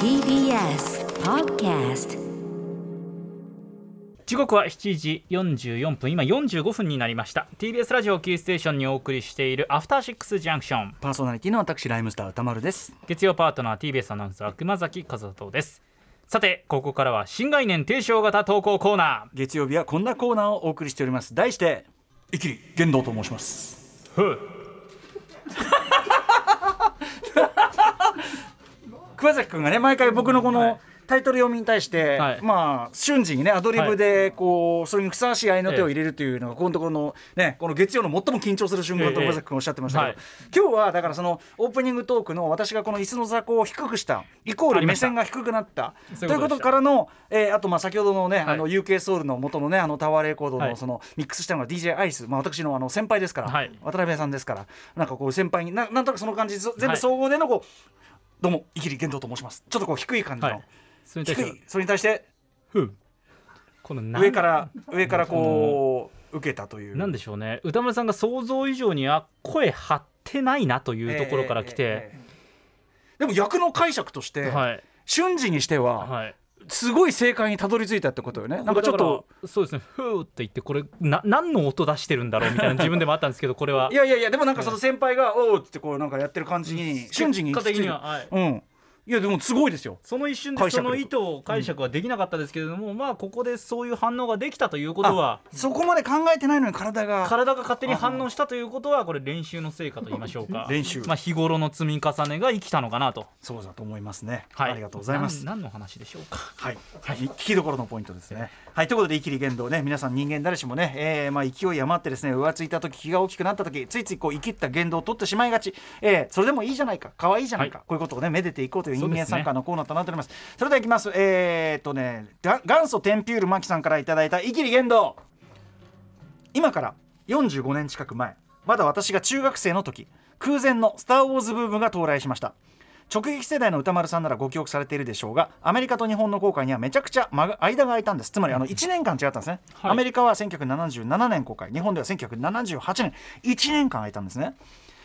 TBS Podcast 時刻は7時44分。今45分になりました。TBS ラジオキーステーションにお送りしているアフターシックスジャンクションパーソナリティの私ライムスター歌丸です。月曜パートナー TBS アナウンサー熊崎和人です。さてここからは新概念提唱型投稿コーナ月曜日はこんなコーナーをお送りしております。題してイキリ言動と申します。ーふう熊崎君がね毎回僕のこの、はい。タイトル読みに対して、はい。まあ瞬時にねアドリブでこう、それにふさわしい合いの手を入れるというのがこのところのねこの月曜の最も緊張する瞬間とええ熊崎君おっしゃってましたけど、はい。今日はだからそのオープニングトークの私がこの椅子の座高を低くしたイコール目線が低くなったということからの、えーあとまあ先ほどのね、はい。あの UK ソウルの元のねあのタワーレコードはい。のそのミックスしたのが DJ アイス、まあ、私のあの先輩ですから、はい。渡辺さんですからなんかこう先輩にななんとなくその感じず全部はい。総合でのこう、どうもイキリ玄道と申します。ちょっとこう低い感じの、はい。それに対して低い。それに対してふう。この上から上からこう受けたという。なんでしょうね。歌丸さんが想像以上には声張ってないなというところから来て、ええええええ。でも役の解釈として、はい。瞬時にしてははいすごい正解にたどり着いたってことよね。なんかちょっとそうですね。ふーって言ってこれな何の音出してるんだろうみたいな自分でもあったんですけどこれは。いやいやいやでもなんかその先輩が「おう」ってこうなんかやってる感じに瞬時に結果的にははい。うんいやでもすごいですよ。その一瞬でその意図を解釈はできなかったですけれども、まあここでそういう反応ができたということはそこまで考えてないのに体が。体が勝手に反応したということはこれ練習の成果と言いましょうか。練習。まあ、日頃の積み重ねが生きたのかなと、そうだと思いますね、はい、ありがとうございます。何の話でしょうか？はい、聞きどころのポイントですね。はい、ということで、イキリ言動ね、皆さん人間誰しもね、えーまあ、勢い余ってですね、浮ついた時、気が大きくなった時、ついついこう、生きった言動を取ってしまいがち、えーそれでもいいじゃないか、可愛いじゃないか、はこういうことをね、めでていこうという人間参加のコーナーとなっております。それではいきます。えーっとね、が元祖テンピュールマキさんからいただいたイキリ言動。今から45年近く前まだ私が中学生の時空前の「スター・ウォーズ」ブームが到来しました。直撃世代の歌丸さんならご記憶されているでしょうがアメリカと日本の公開にはめちゃくちゃ間が間が空いたんです。つまりあの1年間違ったんですね、はい。アメリカは1977年公開。日本では1978年。1年間空いたんですね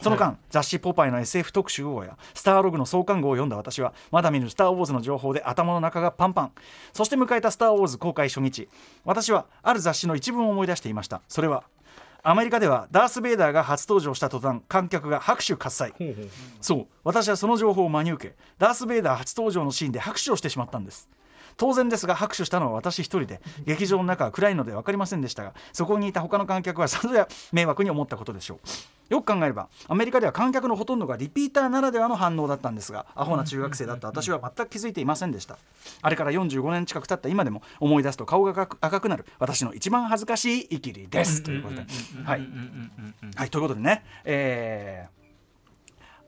その間、雑誌「ポパイ」の SF 特集号や「スターログ」の創刊号を読んだ私はまだ見ぬ「スター・ウォーズ」の情報で頭の中がパンパン。そして迎えた「スター・ウォーズ」公開初日。私はある雑誌の一文を思い出していました。それはアメリカではダース・ベイダーが初登場した途端観客が拍手喝采。そう。私はその情報を真に受けダース・ベイダー初登場のシーンで拍手をしてしまったんです当然ですが拍手したのは私一人で劇場の中は暗いので分かりませんでしたがそこにいた他の観客はさぞや迷惑に思ったことでしょう。よく考えればアメリカでは観客のほとんどがリピーターならではの反応だったんですがアホな中学生だった私は全く気づいていませんでした。あれから45年近く経った今でも思い出すと顔が赤くなる私の一番恥ずかしいイキリです。ということで。はい。はい、ということでね、えー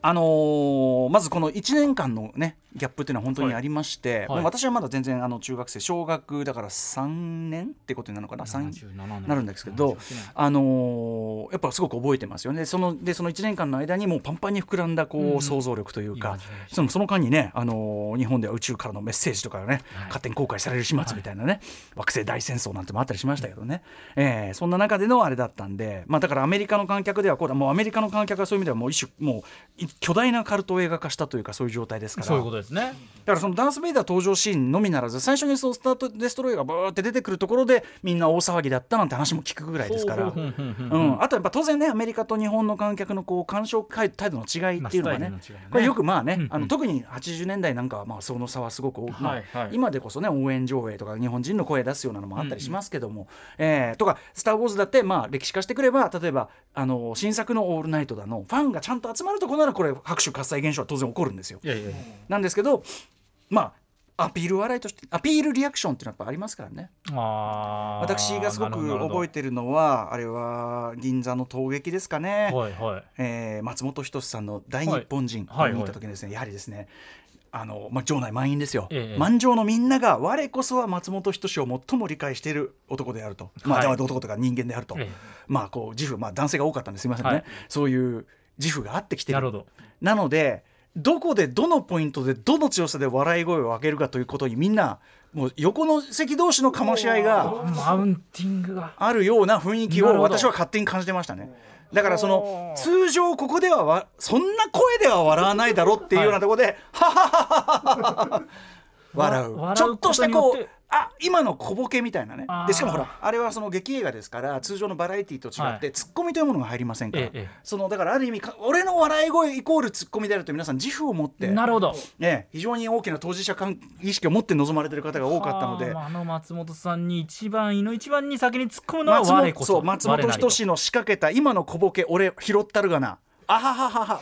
あのーまずこの1年間のねギャップっていうのは本当にありまして、はい。私はまだ全然あの中学生小学だから3年ってことになるのかな？3 77年。なるんですけど、あのーやっぱすごく覚えてますよね。そのでその1年間の間にもうパンパンに膨らんだこう、想像力というかそのその間にね、あのー日本では宇宙からのメッセージとかがね、はい。勝手に公開される始末みたいなね、惑星大戦争なんてもあったりしましたけどね、えーそんな中でのあれだったんで、まあ、だからアメリカの観客ではこうだ。もうアメリカの観客はそういう意味ではもう一種もうい巨大なカルトを映画化したというかそういう状態ですから。そういうことですね。だからそのダース・ベイダー登場シーンのみならず最初にそうスタートデストロイがバーって出てくるところでみんな大騒ぎだったなんて話も聞くぐらいですから。ほうんあとやっぱ当然ねアメリカと日本の観客のこう鑑賞態度の違いっていうのがね,、これよくまあね、うんうん。あの特に80年代なんかはまあその差はすごく大きい、まあはいはい。今でこそね応援上映とか日本人の声出すようなのもあったりしますけども、えーとか「スター・ウォーズ」だってまあ歴史化してくれば例えばあの新作の「オールナイト」だのファンがちゃんと集まるとこならこれ拍手喝采現象は当然起こるんですよ。いやいやなんですけどまあアピール笑いとしてアピールリアクションっていうのはやっぱありますからね。私がすごく覚えてるのはあれは銀座の陶撃ですかね、はいはい。えー松本人志さんの「大日本人」はいを見た時にですね、やはりですねあの、まあ、場内満員ですよ、ええ満場のみんなが我こそは松本人志を最も理解している男であると、まあ、はい。男とか人間であると、ええ。まあこう自負、まあ、男性が多かったんですすみませんね、はい。そういう自負があってきてる。なるほど。なのでどこでどのポイントでどの強さで笑い声を上げるかということにみんなもう横の席同士の醸し合いがマウンティングが。あるような雰囲気を私は勝手に感じてましたね。だからその通常ここではわそんな声では笑わないだろっていうようなところで、ははははは笑う笑う。ちょっとしたこうあ今の小ボケみたいなね。でしかもほらあれはその劇映画ですから通常のバラエティーと違って、はい。ツッコミというものが入りませんから、ええええ。そのだからある意味か俺の笑い声イコールツッコミであると皆さん自負を持ってなるほど。ね、非常に大きな当事者感意識を持って臨まれてる方が多かったので。はああの松本さんに一番いの一番に先に突っ込むのは松我こそ本そう松本人志の仕掛けた今の小ボケ俺拾ったるがな。あはははは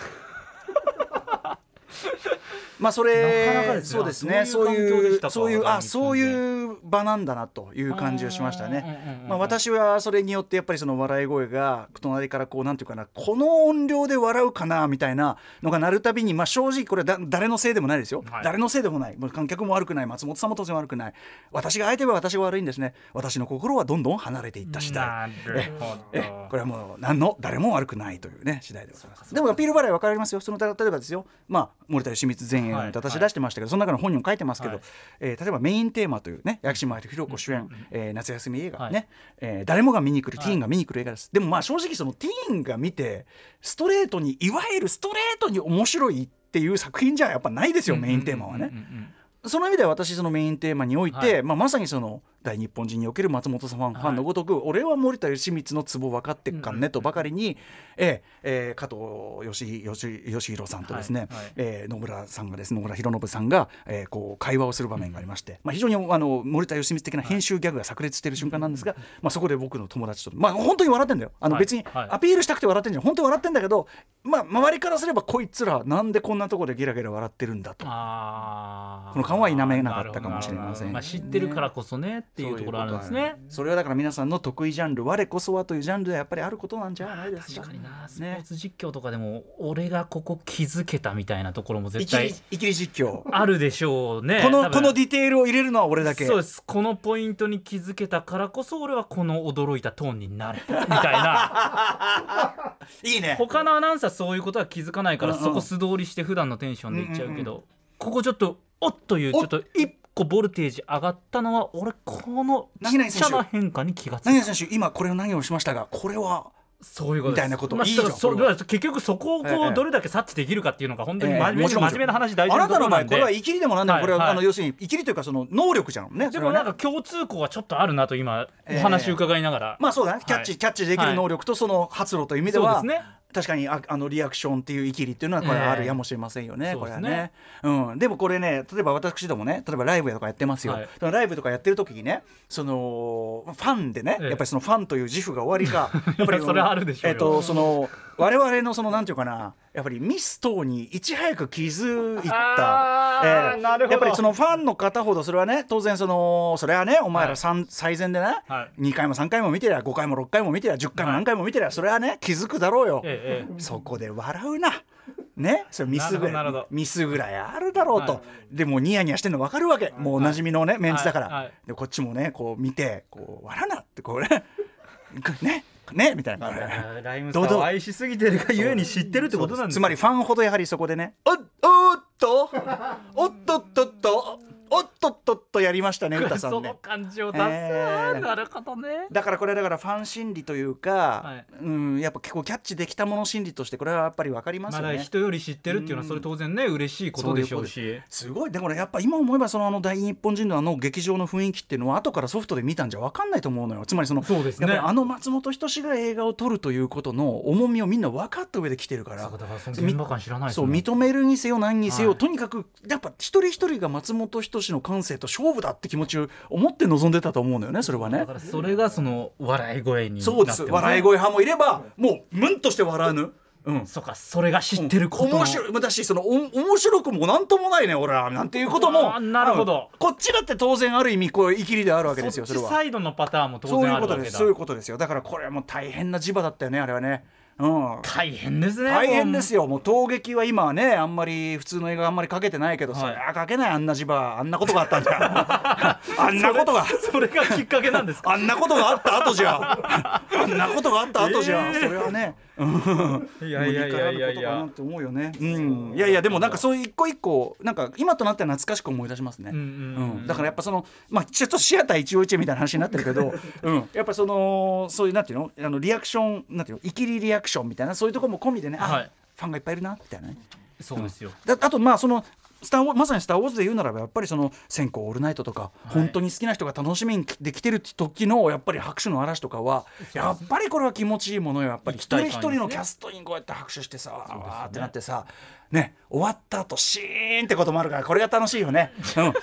まあそれなかなかですね。そうですね。そそうういうそういうあそういう場なんだなという感じをしましたね。まあ私はそれによってやっぱりその笑い声が隣からこうなんていうかなこの音量で笑うかなみたいなのが鳴るたびにまあ正直これだ誰のせいでもないですよ、はい。誰のせいでもない。観客も悪くない。松本さんも当然悪くない。私が相手は私が悪いんですね。私の心はどんどん離れていった次第。えどこれはもう何の誰も悪くないというね次第でございます。でもアピール払い分かりますよ。その例えばですよ。まあ森田義満前衛の歌私出してましたけど、その中の本にも書いてますけど、はい。えー例えばメインテーマというね薬師丸ひろ子主演、えー夏休み映画、はい。ね、えー誰もが見に来る、はい。ティーンが見に来る映画です。でもまあ正直そのティーンが見てストレートにいわゆるストレートに面白いっていう作品じゃやっぱないですよ、メインテーマはね。その意味では私そのメインテーマにおいて、はい。まあ、まさにその大日本人における松本さんファン,、のごとく俺は森田義満のツボ分かってっかんねとばかりに、えええー加藤義義義弘さんとですね、はいはい。えー野村さんがですね野村弘信さんが、えーこう会話をする場面がありまして、まあ、非常にあの森田義満的な編集ギャグが炸裂している瞬間なんですが、まあ、そこで僕の友達とまあ本当に笑ってんだよ。あのはい。別にはい。アピールしたくて笑ってんじゃん。本当に笑ってんだけど、まあ、周りからすればこいつらなんでこんなところでゲラゲラ笑ってるんだと。この感は否めなかったかもしれませんなるほどなるほどまあ、知ってるからこそねっていうところあるんですね。それはだから皆さんの得意ジャンル我こそはというジャンルでやっぱりあることなんじゃないですか。確かにな。スポねーツ実況とかでも、俺がここ気づけたみたいなところもい絶対いきり実況。あるでしょうね。このこのディテールを入れるのは俺だけ。そうです。このポイントに気づけたからこそ俺はこの驚いたトーンになれたみたいな。いいね。他のアナウンサーそういうことは気づかないからうんうん。そこ素通りして普段のテンションでいっちゃうけど、うんここちょっとおっというおちょっと一個ボルテージ上がったのは俺このちっな変化に気がついた。選手今これを何をしましたがこれはそういうことみたいなこと。まあいいそ結局そこをこええうどれだけ察知できるかっていうのが本当にええ真面目にもちろん。真面目な話大事あなたなところなんでの場合これは生きりでもなんでもこれは、はいはいあの要するに生きりというかその能力じゃんねでもなんか共通項はちょっとあるなと今ええ。お話伺いながら、まあそうだね。キャッチ、はい。キャッチできる能力とその発露という意味では、そうですね確かにああのリアクションっていう生きりっていうのはこれはあるやもしれませんよね、ええこれはね。ね、うん、でもこれね例えば私どもね例えばライブとかやってますよ、はい。ライブとかやってる時にねそのファンでね、ええ。やっぱりそのファンという自負が終わりか やっぱりそれはあるでしょうよ。えっとその我々のそのなんていうかなやっぱりミス等にいち早く気づいた。あーやっぱりそのファンの方ほどそれはね当然そのそれはねお前ら三最善でね、はい。2回も3回も見てりゃ5回も6回も見てりゃ10回も何回も見てりゃそれはね気づくだろうよ、ええええ。そこで笑うな。ね、それミスぐらいミスぐらいあるだろうと、はい。でもうニヤニヤしてんの分かるわけ、もうおなじみのね、メンツだから、はい。はい。でこっちもねこう見てこう笑うなってこうね。ね？ねみたいな感じで。ライムスターを愛しすぎてるがゆえに知ってるってことなんですつまりファンほどやはりそこでねおっおっとおっとっとっとおっとっとやりましたね 歌さそのんね感情出す、えー。なるほどね。だからこれだからファン心理というか、はい。うんやっぱ結構キャッチできたもの心理としてこれはやっぱり分かりますまだよね。人より知ってるっていうのはそれ当然ね嬉しいことでしょうし。すごい。でもねやっぱ今思えばそのあの大日本人のあの劇場の雰囲気っていうのは後からソフトで見たんじゃ分かんないと思うのよ。つまりそのそうですね。やっぱりあの松本人志が映画を撮るということの重みをみんな分かった上で来てるから。そうだからその現場感知らないですそうもん認めるにせよ何にせよ、はい。とにかくやっぱ一人一人が松本人志の感性と勝負だって気持ちを思って臨んでたと思うのよねそれはね。だからそれがその笑い声にそうです。笑い声派もいればもうムンとして笑うぬ、うん、そうかそれが知ってることの面白い。だしそのお面白くもなんともないね俺は。なんていうことも。なるほど。うん。こっちだって当然ある意味こう生きりであるわけですよそれは。そっちサイドのパターンも当そうい然あるわけだ。うことです。そういうことですよ。だからこれはもう大変な磁場だったよねあれはねうん。大変ですね。大変ですよ。もう陶劇は今はねあんまり普通の映画あんまりかけてないけど、はい。そりゃかけないあんな磁場。あんなことがあったんじゃ。あんなことが。それがきっかけなんですか？あんなことがあった後じゃ。あんなことがあった後じゃ、えーそれはねうんいやいやいやいや。いやって思うよね、うん、いやいやでもなんかそういう一個一個なんか今となっては懐かしく思い出しますね、うんうんうんだからやっぱそのまあちょっとシアター一応一みたいな話になってるけど、うん、やっぱそのそういうなんていうの？あのリアクションなんていうの？イキリリアククションみたいなそういうところも込みでね、あはい。ファンがいっぱいいるなみたいなね。そうですよ、だあとまあそのスターまさに「スター・ウォーズ」で言うならばやっぱりその「先行オールナイト」とか、本当に好きな人が楽しみにできてる時のやっぱり拍手の嵐とかはやっぱりこれは気持ちいいものよやっぱり。一人一人のキャストにこうやって拍手してさ、わーってなってさね終わった後シーンってこともあるからこれが楽しいよね。うん。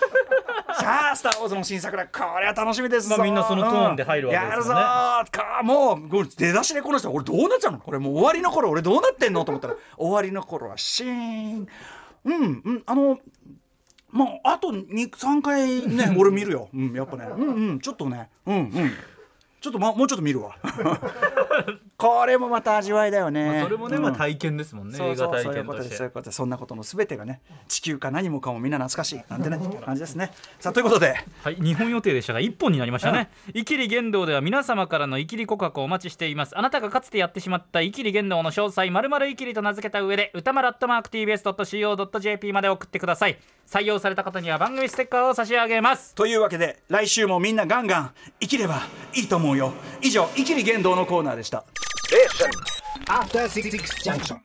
さあ、スター・ウォーズの新作だ、これは楽しみですぞ、まあみんなそのトーンで入るわけですね。やるぞーかもう出だしでこの人俺どうなっちゃうの？これもう終わりの頃俺どうなってんの？と思ったら終わりの頃はシーンうんうん。あのまああと3回ね俺見るよ、うん、やっぱね。うんうん。ちょっとね。うんうん。ちょっと、ま、もうちょっと見るわ。これもまた味わいだよね、まあそれもね、うん。まあ体験ですもんね。そうそう映画そういうことですそういうことです。そんなことの全てがね地球か何もかもみんな懐かしい。なんてね感じですね。さあということで。はい、日本予定でしたが一本になりましたね。イキリ言動では皆様からのイキリ告白をお待ちしています。あなたがかつてやってしまったイキリ言動の詳細、まるまるイキリと名付けた上で、歌丸アットマーク TBS.CO.JP まで送ってください。採用された方には番組ステッカーを差し上げます。というわけで来週もみんなガンガン生きればいいと思うよ。以上「生きり言動」のコーナーでした。After Six Junction.